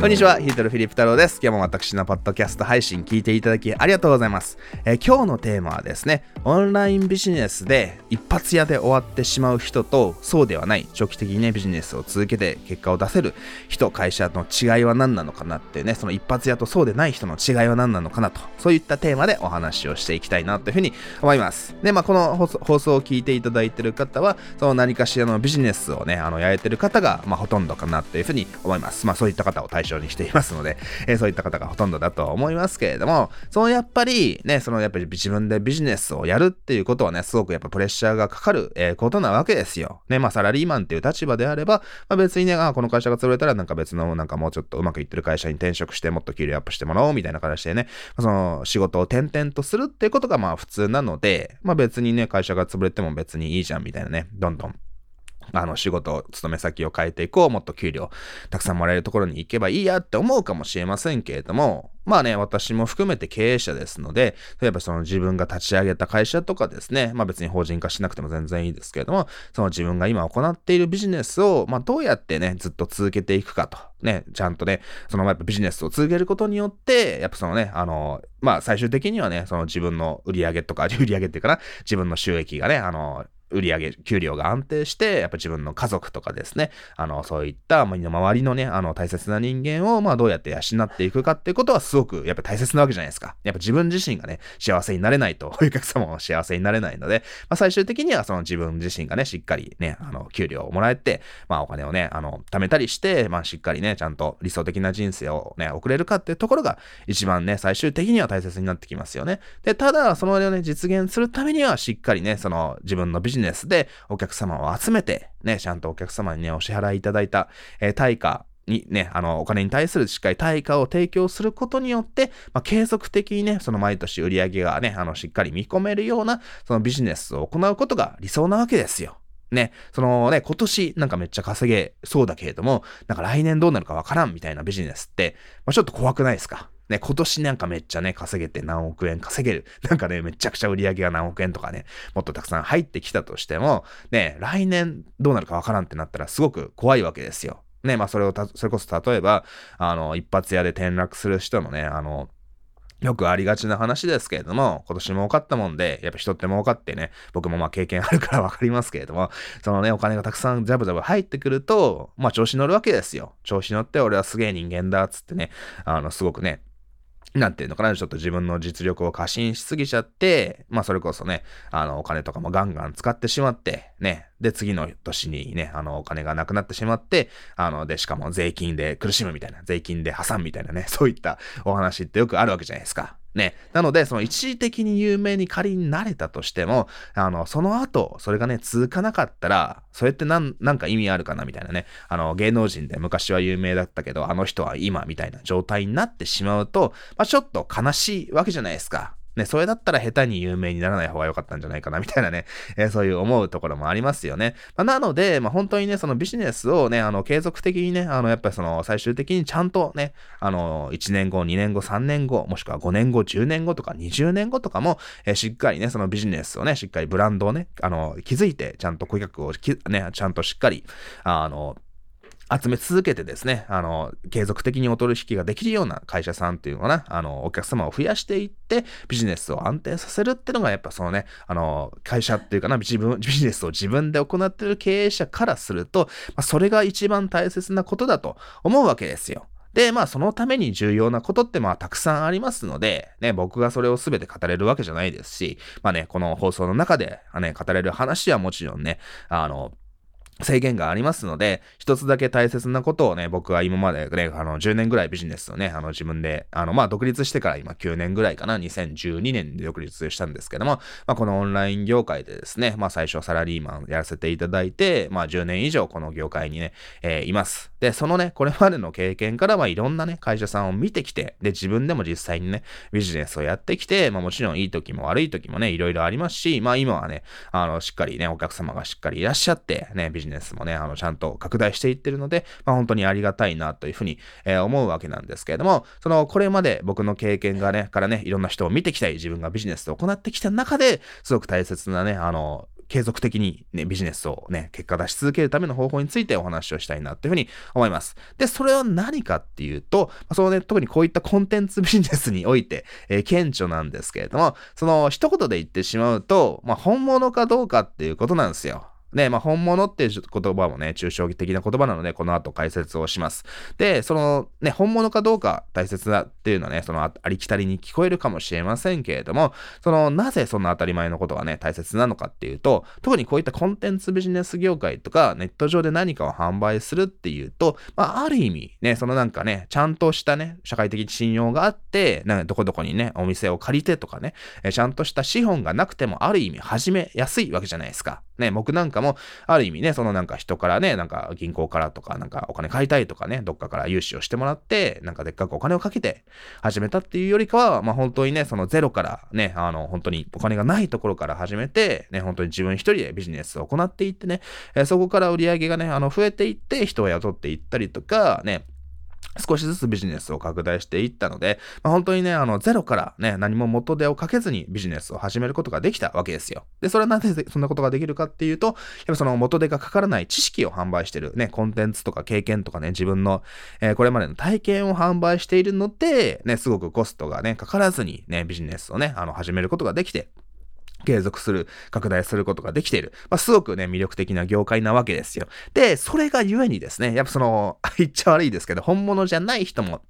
こんにちは、ヒートルフィリップ太郎です。今日も私のポッドキャスト配信聞いていただきありがとうございます。えー、今日のテーマはですね、オンラインビジネスで一発屋で終わってしまう人と、そうではない、長期的にね、ビジネスを続けて結果を出せる人、会社の違いは何なのかなってね、その一発屋とそうでない人の違いは何なのかなと、そういったテーマでお話をしていきたいなというふうに思います。で、まあ、この放送を聞いていただいている方は、その何かしらのビジネスをね、あの、やれてる方が、まあ、ほとんどかなというふうに思います。まあ、そういった方を対象象にしていますので、えー、そういった方がほとんどだと思いますけれども、そのやっぱりね、そのやっぱり自分でビジネスをやるっていうことはね、すごくやっぱプレッシャーがかかる、えー、ことなわけですよ。ね、まあサラリーマンっていう立場であれば、まあ別にね、あこの会社が潰れたらなんか別のなんかもうちょっとうまくいってる会社に転職してもっと給料アップしてもらおうみたいな形でね、その仕事を転々とするっていうことがまあ普通なので、まあ別にね、会社が潰れても別にいいじゃんみたいなね、どんどんあの仕事、勤め先を変えていこう、もっと給料たくさんもらえるところに行けばいいやって思うかもしれませんけれども、まあね、私も含めて経営者ですので、例えばその自分が立ち上げた会社とかですね、まあ別に法人化しなくても全然いいですけれども、その自分が今行っているビジネスを、まあどうやってね、ずっと続けていくかと。ね、ちゃんとね、そのやっぱビジネスを続けることによって、やっぱそのね、あの、まあ最終的にはね、その自分の売り上げとか、売り上げっていうかな、自分の収益がね、あの、売り上げ給料が安定して、やっぱ自分の家族とかですね、あの、そういった、まあ、周りのね、あの、大切な人間を、まあ、どうやって養っていくかっていうことはすごく、やっぱ大切なわけじゃないですか。やっぱ自分自身がね、幸せになれないと、お客様も幸せになれないので、まあ、最終的にはその自分自身がね、しっかりね、あの、給料をもらえて、まあ、お金をね、あの、貯めたりして、まあ、しっかりね、ちゃんと理想的な人生をね、送れるかっていうところが、一番ね、最終的には大切になってきますよね。で、ただ、そのをね、実現するためには、しっかりね、その、自分のビジネスジネスで、お客様を集めて、ね、ちゃんとお客様にね、お支払いいただいた、えー、対価にね、あの、お金に対するしっかり対価を提供することによって、まあ、継続的にね、その毎年売り上げがね、あの、しっかり見込めるような、そのビジネスを行うことが理想なわけですよ。ね、そのね、今年なんかめっちゃ稼げそうだけれども、なんか来年どうなるかわからんみたいなビジネスって、まあ、ちょっと怖くないですか？ね、今年なんかめっちゃね、稼げて何億円稼げる。なんかね、めちゃくちゃ売り上げが何億円とかね、もっとたくさん入ってきたとしても、ね、来年どうなるかわからんってなったらすごく怖いわけですよ。ね、まあそれをた、それこそ例えば、あの、一発屋で転落する人のね、あの、よくありがちな話ですけれども、今年儲かったもんで、やっぱ人って儲かってね、僕もまあ経験あるからわかりますけれども、そのね、お金がたくさんジャブジャブ入ってくると、まあ調子乗るわけですよ。調子乗って俺はすげえ人間だつってね、あの、すごくね、なんていうのかな、ちょっと自分の実力を過信しすぎちゃって、まあそれこそね、あのお金とかもガンガン使ってしまって、ね、で次の年にね、あのお金がなくなってしまって、あの、でしかも税金で苦しむみたいな、税金で破産みたいなね、そういったお話ってよくあるわけじゃないですか。ね。なので、その一時的に有名に仮になれたとしても、あの、その後、それがね、続かなかったら、それってなん、なんか意味あるかなみたいなね。あの、芸能人で昔は有名だったけど、あの人は今みたいな状態になってしまうと、まあ、ちょっと悲しいわけじゃないですか。ね、それだったら下手に有名にならない方が良かったんじゃないかな、みたいなね、えー、そういう思うところもありますよね。まあ、なので、まあ、本当にね、そのビジネスをね、あの、継続的にね、あの、やっぱりその、最終的にちゃんとね、あの、1年後、2年後、3年後、もしくは5年後、10年後とか20年後とかも、えー、しっかりね、そのビジネスをね、しっかりブランドをね、あの、築いて、ちゃんと顧客をね、ちゃんとしっかり、あの、集め続けてですね、あの、継続的にお取引ができるような会社さんっていうのかな、あの、お客様を増やしていって、ビジネスを安定させるっていうのが、やっぱそのね、あの、会社っていうかな、自分、ビジネスを自分で行っている経営者からすると、まあ、それが一番大切なことだと思うわけですよ。で、まあそのために重要なことってまあたくさんありますので、ね、僕がそれを全て語れるわけじゃないですし、まあね、この放送の中で、ね、語れる話はもちろんね、あの、制限がありますので、一つだけ大切なことをね、僕は今までね、あの、10年ぐらいビジネスをね、あの、自分で、あの、まあ、独立してから今9年ぐらいかな、2012年で独立したんですけども、まあ、このオンライン業界でですね、まあ、最初サラリーマンやらせていただいて、まあ、10年以上この業界にね、えー、います。で、そのね、これまでの経験から、まあ、いろんなね、会社さんを見てきて、で、自分でも実際にね、ビジネスをやってきて、まあ、もちろんいい時も悪い時もね、いろいろありますし、まあ、今はね、あの、しっかりね、お客様がしっかりいらっしゃって、ね、ビジネスもね、あの、ちゃんと拡大していってるので、まあ、本当にありがたいなというふうに、えー、思うわけなんですけれども、その、これまで僕の経験がね、からね、いろんな人を見てきたり、自分がビジネスで行ってきた中で、すごく大切なね、あの、継続的にね、ビジネスをね、結果出し続けるための方法についてお話をしたいなっていうふうに思います。で、それは何かっていうと、そのね、特にこういったコンテンツビジネスにおいて、えー、顕著なんですけれども、その一言で言ってしまうと、まあ、本物かどうかっていうことなんですよ。ね、まあ、本物っていう言葉もね、抽象的な言葉なので、この後解説をします。で、そのね、本物かどうか大切だっていうのはね、そのありきたりに聞こえるかもしれませんけれども、その、なぜそんな当たり前のことがね、大切なのかっていうと、特にこういったコンテンツビジネス業界とか、ネット上で何かを販売するっていうと、まあ、ある意味、ね、そのなんかね、ちゃんとしたね、社会的信用があって、ね、どこどこにね、お店を借りてとかね、ちゃんとした資本がなくても、ある意味始めやすいわけじゃないですか。ね、僕なんかも、ある意味ね、そのなんか人からね、なんか銀行からとか、なんかお金買いたいとかね、どっかから融資をしてもらって、なんかでっかくお金をかけて始めたっていうよりかは、まあ本当にね、そのゼロからね、あの、本当にお金がないところから始めて、ね、本当に自分一人でビジネスを行っていってね、えー、そこから売り上げがね、あの、増えていって、人を雇っていったりとか、ね、少しずつビジネスを拡大していったので、まあ、本当にね、あの、ゼロからね、何も元手をかけずにビジネスを始めることができたわけですよ。で、それはなぜそんなことができるかっていうと、やっぱその元手がかからない知識を販売してる、ね、コンテンツとか経験とかね、自分の、えー、これまでの体験を販売しているので、ね、すごくコストがね、かからずにね、ビジネスをね、あの、始めることができて、継続する、拡大することができている。まあ、すごくね、魅力的な業界なわけですよ。で、それがゆえにですね、やっぱその、言っちゃ悪いですけど、本物じゃない人も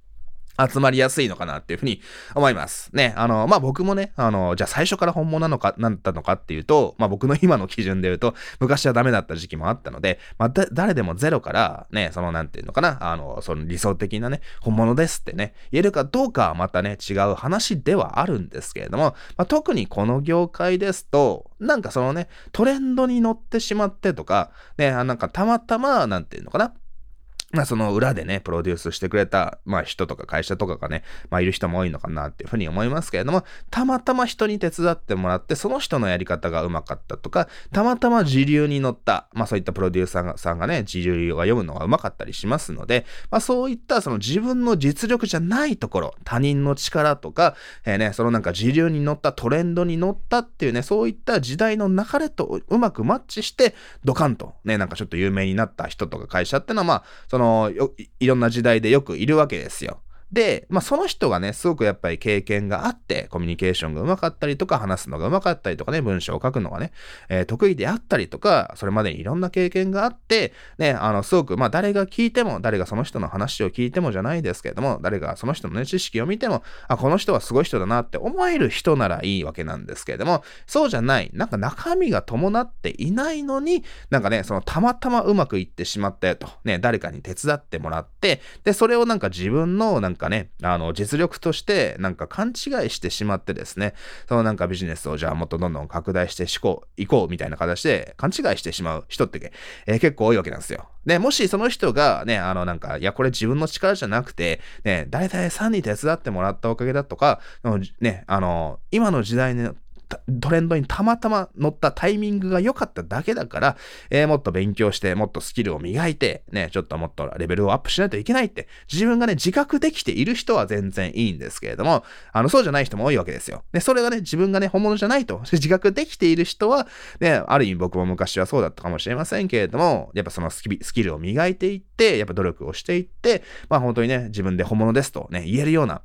集まりやすいのかなっていうふうに思います。ね。あの、まあ、僕もね、あの、じゃあ最初から本物なのか、なんだったのかっていうと、まあ、僕の今の基準で言うと、昔はダメだった時期もあったので、まあ、誰でもゼロから、ね、その、なんていうのかな、あの、その理想的なね、本物ですってね、言えるかどうかはまたね、違う話ではあるんですけれども、まあ、特にこの業界ですと、なんかそのね、トレンドに乗ってしまってとか、ね、あなんかたまたま、なんていうのかな、まあその裏でね、プロデュースしてくれた、まあ人とか会社とかがね、まあいる人も多いのかなっていうふうに思いますけれども、たまたま人に手伝ってもらって、その人のやり方がうまかったとか、たまたま時流に乗った、まあそういったプロデューサーさんがね、時流が読むのがうまかったりしますので、まあそういったその自分の実力じゃないところ、他人の力とか、えー、ね、そのなんか時流に乗ったトレンドに乗ったっていうね、そういった時代の流れとうまくマッチして、ドカンとね、なんかちょっと有名になった人とか会社ってのはまあ、そのいろんな時代でよくいるわけですよ。で、まあ、その人がね、すごくやっぱり経験があって、コミュニケーションが上手かったりとか、話すのが上手かったりとかね、文章を書くのがね、えー、得意であったりとか、それまでにいろんな経験があって、ね、あの、すごく、まあ、誰が聞いても、誰がその人の話を聞いてもじゃないですけれども、誰がその人のね、知識を見ても、あ、この人はすごい人だなって思える人ならいいわけなんですけれども、そうじゃない、なんか中身が伴っていないのに、なんかね、そのたまたまうまくいってしまったよと、ね、誰かに手伝ってもらって、で、それをなんか自分の、なんかかね、あの、実力としてなんか勘違いしてしまってですね、そのなんかビジネスをじゃあもっとどんどん拡大してしこう、行こうみたいな形で勘違いしてしまう人って、えー、結構多いわけなんですよ。で、もしその人がね、あのなんか、いや、これ自分の力じゃなくて、ね、誰々さんに手伝ってもらったおかげだとか、ね、あの、今の時代のトレンドにたまたま乗ったタイミングが良かっただけだから、えー、もっと勉強して、もっとスキルを磨いて、ね、ちょっともっとレベルをアップしないといけないって、自分がね、自覚できている人は全然いいんですけれども、あの、そうじゃない人も多いわけですよ。で、それがね、自分がね、本物じゃないと、自覚できている人は、ね、ある意味僕も昔はそうだったかもしれませんけれども、やっぱそのスキルを磨いていって、やっぱ努力をしていって、まあ本当にね、自分で本物ですとね、言えるような、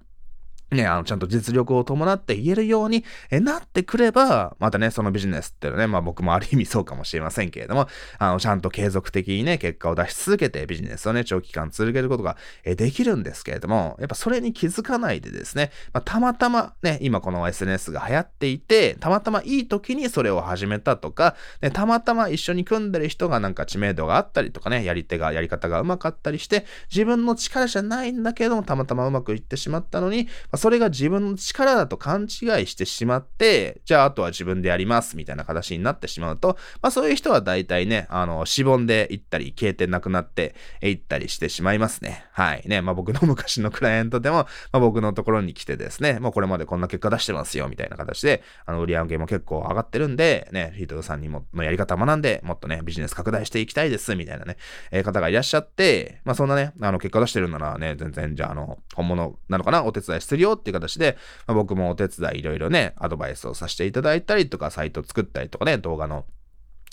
ね、あの、ちゃんと実力を伴って言えるようになってくれば、またね、そのビジネスっていうのはね、まあ僕もある意味そうかもしれませんけれども、あの、ちゃんと継続的にね、結果を出し続けてビジネスをね、長期間続けることができるんですけれども、やっぱそれに気づかないでですね、まあ、たまたまね、今この SNS が流行っていて、たまたまいい時にそれを始めたとか、ね、たまたま一緒に組んでる人がなんか知名度があったりとかね、やり手が、やり方がうまかったりして、自分の力じゃないんだけども、たまたまうまくいってしまったのに、それが自分の力だと勘違いしてしまって、じゃああとは自分でやりますみたいな形になってしまうと、まあそういう人は大体ね、あの、しぼんでいったり、消えてなくなっていったりしてしまいますね。はい。ね、まあ僕の昔のクライアントでも、まあ僕のところに来てですね、もうこれまでこんな結果出してますよ、みたいな形で、あの、売り上げも結構上がってるんで、ね、ヒートさんにも、のやり方学んで、もっとね、ビジネス拡大していきたいです、みたいなね、えー、方がいらっしゃって、まあそんなね、あの、結果出してるんならね、全然、じゃあ、あの、本物なのかなお手伝いしてるよよっていう形で、まあ、僕もお手伝いいろいろね、アドバイスをさせていただいたりとか、サイト作ったりとかね、動画の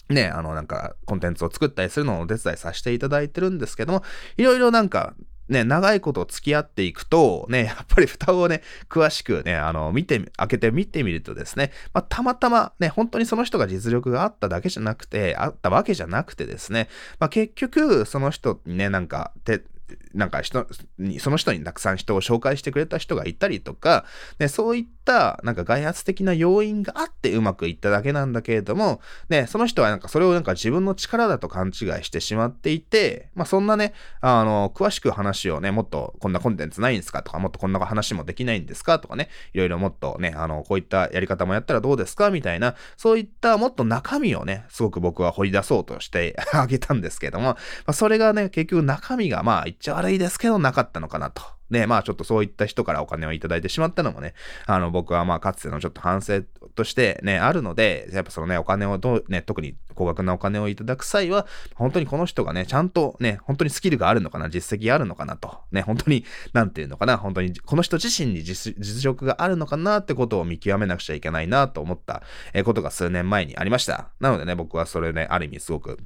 ね、あの、なんか、コンテンツを作ったりするのをお手伝いさせていただいてるんですけども、いろいろなんか、ね、長いこと付き合っていくと、ね、やっぱり 蓋をね、詳しくね、あの、見て、開けて見てみるとですね、まあ、たまたまね、本当にその人が実力があっただけじゃなくて、あったわけじゃなくてですね、まあ、結局、その人にね、なんか、て、なんか人に、その人にたくさん人を紹介してくれた人がいたりとか、ね、そういったなんか外圧的な要因があってうまくいっただけなんだけれども、ね、その人はなんかそれをなんか自分の力だと勘違いしてしまっていて、まあそんなね、あの、詳しく話をね、もっとこんなコンテンツないんですかとか、もっとこんな話もできないんですかとかね、いろいろもっとね、あの、こういったやり方もやったらどうですかみたいな、そういったもっと中身をね、すごく僕は掘り出そうとしてあげたんですけども、まあそれがね、結局中身がまあちゃ悪いですけどなかったのかなと。で、まあちょっとそういった人からお金をいただいてしまったのもね、あの僕はまあかつてのちょっと反省としてね、あるので、やっぱそのね、お金をどう、ね、特に高額なお金をいただく際は、本当にこの人がね、ちゃんとね、本当にスキルがあるのかな、実績があるのかなと、ね、本当に、なんていうのかな、本当にこの人自身に実力があるのかなってことを見極めなくちゃいけないなと思ったことが数年前にありました。なのでね、僕はそれね、ある意味すごく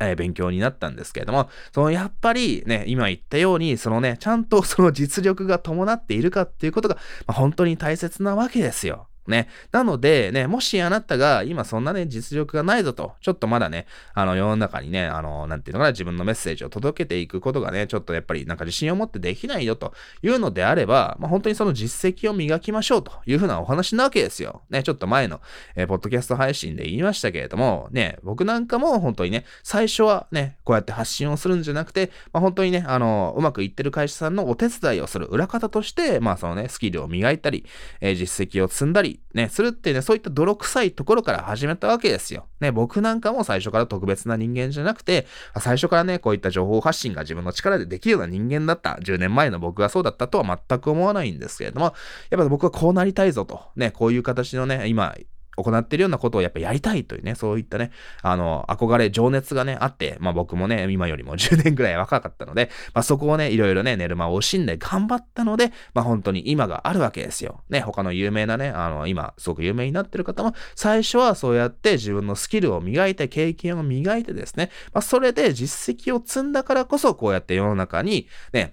えー、勉強になったんですけれども、そのやっぱりね、今言ったように、そのね、ちゃんとその実力が伴っているかっていうことが、まあ、本当に大切なわけですよ。ね。なので、ね、もしあなたが今そんなね、実力がないぞと、ちょっとまだね、あの、世の中にね、あの、なんていうのかな、自分のメッセージを届けていくことがね、ちょっとやっぱりなんか自信を持ってできないよというのであれば、まあ、本当にその実績を磨きましょうというふうなお話なわけですよ。ね、ちょっと前の、えー、ポッドキャスト配信で言いましたけれども、ね、僕なんかも本当にね、最初はね、こうやって発信をするんじゃなくて、まあ、本当にね、あの、うまくいってる会社さんのお手伝いをする裏方として、まあそのね、スキルを磨いたり、えー、実績を積んだり、ね、するっていうね、そういった泥臭いところから始めたわけですよ。ね、僕なんかも最初から特別な人間じゃなくて、最初からね、こういった情報発信が自分の力でできるような人間だった。10年前の僕がそうだったとは全く思わないんですけれども、やっぱ僕はこうなりたいぞと。ね、こういう形のね、今、行っているようなことをやっぱやりたいというね、そういったね、あの、憧れ、情熱がね、あって、まあ僕もね、今よりも10年ぐらい若かったので、まあそこをね、いろいろね、寝る間を惜しんで頑張ったので、まあ本当に今があるわけですよ。ね、他の有名なね、あの、今、すごく有名になってる方も、最初はそうやって自分のスキルを磨いて、経験を磨いてですね、まあそれで実績を積んだからこそ、こうやって世の中に、ね、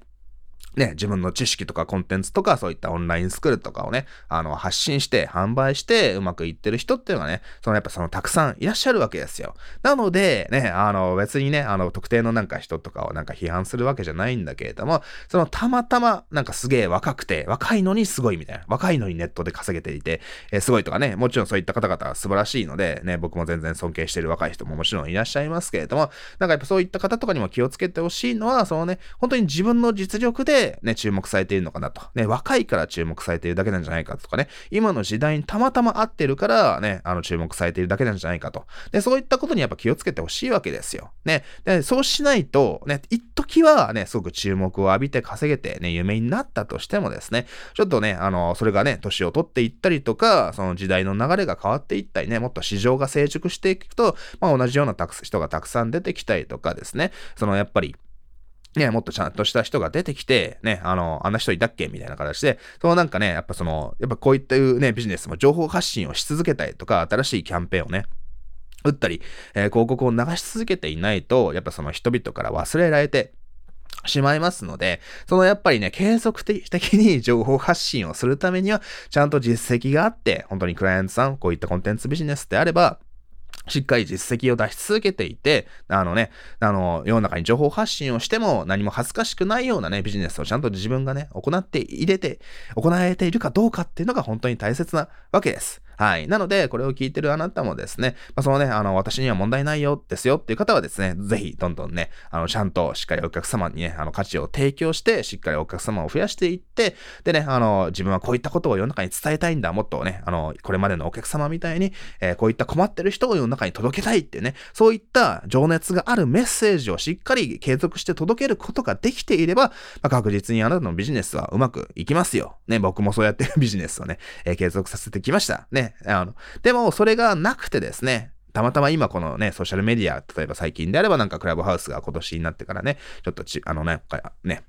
ね、自分の知識とかコンテンツとかそういったオンラインスクールとかをね、あの、発信して販売してうまくいってる人っていうのがね、そのやっぱそのたくさんいらっしゃるわけですよ。なので、ね、あの、別にね、あの、特定のなんか人とかをなんか批判するわけじゃないんだけれども、そのたまたまなんかすげえ若くて、若いのにすごいみたいな、若いのにネットで稼げていて、えー、すごいとかね、もちろんそういった方々は素晴らしいので、ね、僕も全然尊敬してる若い人ももちろんいらっしゃいますけれども、なんかやっぱそういった方とかにも気をつけてほしいのは、そのね、本当に自分の実力でね、注目されているのかなと。ね、若いから注目されているだけなんじゃないかとかね、今の時代にたまたま合ってるからね、あの注目されているだけなんじゃないかと。で、そういったことにやっぱ気をつけてほしいわけですよ。ね。で、そうしないと、ね、一時はね、すごく注目を浴びて稼げてね、有名になったとしてもですね、ちょっとね、あの、それがね、年を取っていったりとか、その時代の流れが変わっていったりね、もっと市場が成熟していくと、まあ同じような人がたくさん出てきたりとかですね、そのやっぱり、ね、もっとちゃんとした人が出てきて、ね、あの、あんな人いたっけみたいな形で、そのなんかね、やっぱその、やっぱこういったね、ビジネスも情報発信をし続けたりとか、新しいキャンペーンをね、打ったり、えー、広告を流し続けていないと、やっぱその人々から忘れられて、しまいますので、そのやっぱりね、継続的に情報発信をするためには、ちゃんと実績があって、本当にクライアントさん、こういったコンテンツビジネスであれば、しっかり実績を出し続けていて、あのね、あの、世の中に情報発信をしても何も恥ずかしくないようなね、ビジネスをちゃんと自分がね、行って入れて、行えているかどうかっていうのが本当に大切なわけです。はい。なので、これを聞いてるあなたもですね、まあ、そのね、あの、私には問題ないよ、ですよっていう方はですね、ぜひ、どんどんね、あの、ちゃんとしっかりお客様にね、あの、価値を提供して、しっかりお客様を増やしていって、でね、あの、自分はこういったことを世の中に伝えたいんだ、もっとね、あの、これまでのお客様みたいに、えー、こういった困ってる人を世の中に届けたいってね、そういった情熱があるメッセージをしっかり継続して届けることができていれば、まあ、確実にあなたのビジネスはうまくいきますよ。ね、僕もそうやってビジネスをね、えー、継続させてきました。ね、あの、でも、それがなくてですね、たまたま今このね、ソーシャルメディア、例えば最近であればなんかクラブハウスが今年になってからね、ちょっとち、あのね、ね、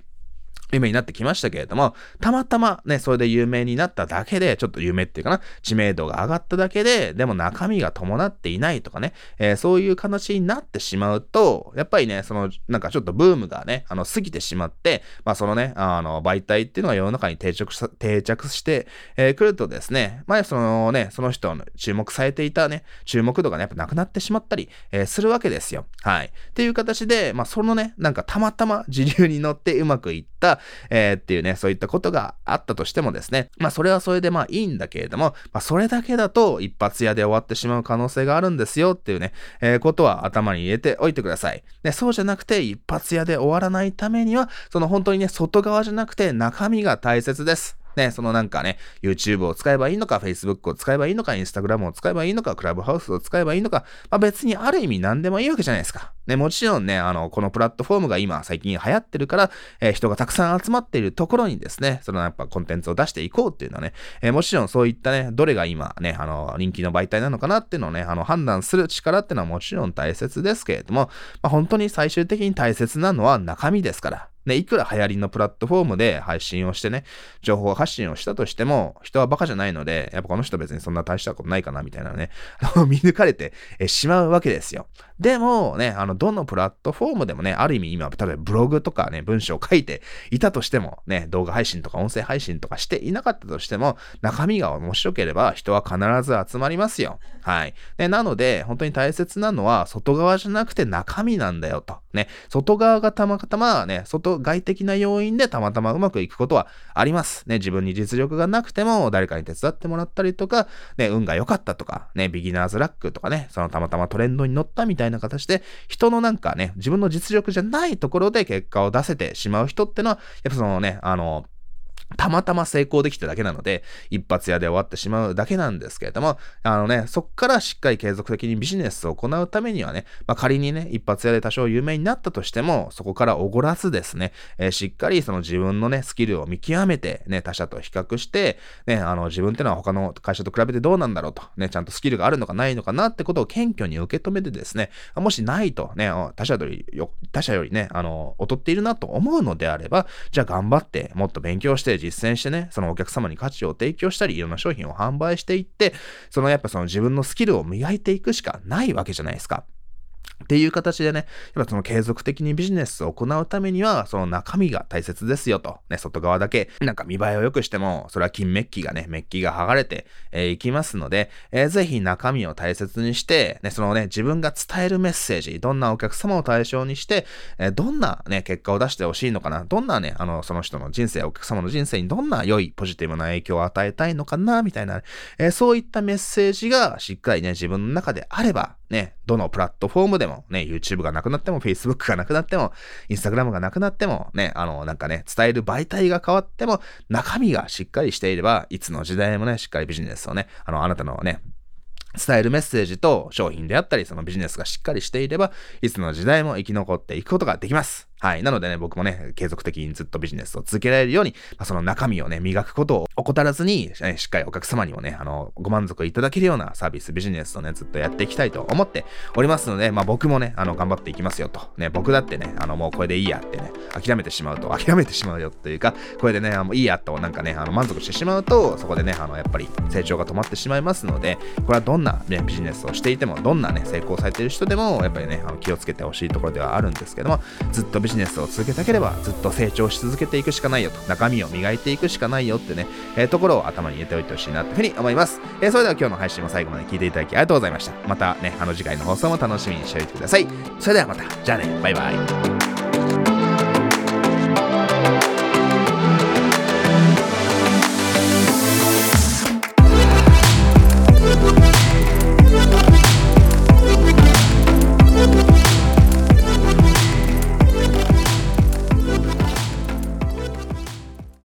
有名になってきましたけれども、たまたまね、それで有名になっただけで、ちょっと有名っていうかな、知名度が上がっただけで、でも中身が伴っていないとかね、えー、そういう形になってしまうと、やっぱりね、その、なんかちょっとブームがね、あの、過ぎてしまって、まあそのね、あの、媒体っていうのが世の中に定着し、定着してえー、くるとですね、まあそのね、その人の注目されていたね、注目度がね、やっぱなくなってしまったり、えー、するわけですよ。はい。っていう形で、まあそのね、なんかたまたま時流に乗ってうまくいった、えー、っていうね、そういったことがあったとしてもですね、まあそれはそれでまあいいんだけれども、まあそれだけだと一発屋で終わってしまう可能性があるんですよっていうね、えー、ことは頭に入れておいてください。で、そうじゃなくて一発屋で終わらないためには、その本当にね、外側じゃなくて中身が大切です。ね、そのなんかね、YouTube を使えばいいのか、Facebook を使えばいいのか、Instagram を使えばいいのか、クラブハウスを使えばいいのか、まあ別にある意味何でもいいわけじゃないですか。ね、もちろんね、あの、このプラットフォームが今最近流行ってるから、えー、人がたくさん集まっているところにですね、そのやっぱコンテンツを出していこうっていうのはね、えー、もちろんそういったね、どれが今ね、あの、人気の媒体なのかなっていうのをね、あの、判断する力っていうのはもちろん大切ですけれども、まあ本当に最終的に大切なのは中身ですから。ね、いくら流行りのプラットフォームで配信をしてね、情報発信をしたとしても、人はバカじゃないので、やっぱこの人別にそんな大したことないかな、みたいなね、見抜かれてしまうわけですよ。でもね、あの、どのプラットフォームでもね、ある意味今、例えばブログとかね、文章を書いていたとしても、ね、動画配信とか音声配信とかしていなかったとしても、中身が面白ければ人は必ず集まりますよ。はい。ね、なので、本当に大切なのは、外側じゃなくて中身なんだよと。ね、外側がたまたまね、外外的な要因でたまたまうまくいくことはあります。ね、自分に実力がなくても誰かに手伝ってもらったりとか、ね、運が良かったとか、ね、ビギナーズラックとかね、そのたまたまトレンドに乗ったみたいな形で、人のなんかね、自分の実力じゃないところで結果を出せてしまう人ってのは、やっぱそのね、あの、たまたま成功できただけなので、一発屋で終わってしまうだけなんですけれども、あのね、そっからしっかり継続的にビジネスを行うためにはね、まあ、仮にね、一発屋で多少有名になったとしても、そこからおごらずですね、えー、しっかりその自分のね、スキルを見極めて、ね、他者と比較して、ね、あの、自分ってのは他の会社と比べてどうなんだろうと、ね、ちゃんとスキルがあるのかないのかなってことを謙虚に受け止めてですね、もしないとね、他者より、他者よりね、あの、劣っているなと思うのであれば、じゃあ頑張ってもっと勉強して実践してね、そのお客様に価値を提供したり、いろんな商品を販売していって、そのやっぱその自分のスキルを磨いていくしかないわけじゃないですか。っていう形でね、やっぱその継続的にビジネスを行うためには、その中身が大切ですよと。ね、外側だけ、なんか見栄えを良くしても、それは金メッキがね、メッキが剥がれてい、えー、きますので、えー、ぜひ中身を大切にして、ね、そのね、自分が伝えるメッセージ、どんなお客様を対象にして、えー、どんなね、結果を出してほしいのかな、どんなね、あの、その人の人生、お客様の人生にどんな良いポジティブな影響を与えたいのかな、みたいな、えー、そういったメッセージがしっかりね、自分の中であれば、ね、どのプラットフォームでも、ね、YouTube がなくなっても、Facebook がなくなっても、Instagram がなくなっても、ね、あの、なんかね、伝える媒体が変わっても、中身がしっかりしていれば、いつの時代もね、しっかりビジネスをね、あの、あなたのね、伝えるメッセージと商品であったり、そのビジネスがしっかりしていれば、いつの時代も生き残っていくことができます。はい。なのでね、僕もね、継続的にずっとビジネスを続けられるように、まあ、その中身をね、磨くことを怠らずに、しっかりお客様にもね、あの、ご満足いただけるようなサービス、ビジネスをね、ずっとやっていきたいと思っておりますので、まあ僕もね、あの、頑張っていきますよと。ね、僕だってね、あの、もうこれでいいやってね、諦めてしまうと、諦めてしまうよというか、これでね、あのいいやと、なんかね、あの、満足してしまうと、そこでね、あの、やっぱり成長が止まってしまいますので、これはどんな、ね、ビジネスをしていても、どんなね、成功されている人でも、やっぱりね、あの気をつけてほしいところではあるんですけども、ずっとビジネスを続けたければずっと成長し続けていくしかないよと、中身を磨いていくしかないよってね、えー、ところを頭に入れておいてほしいなっていうふうに思います。えー、それでは今日の配信も最後まで聞いていただきありがとうございました。またね、あの次回の放送も楽しみにしておいてください。それではまた、じゃあね、バイバイ。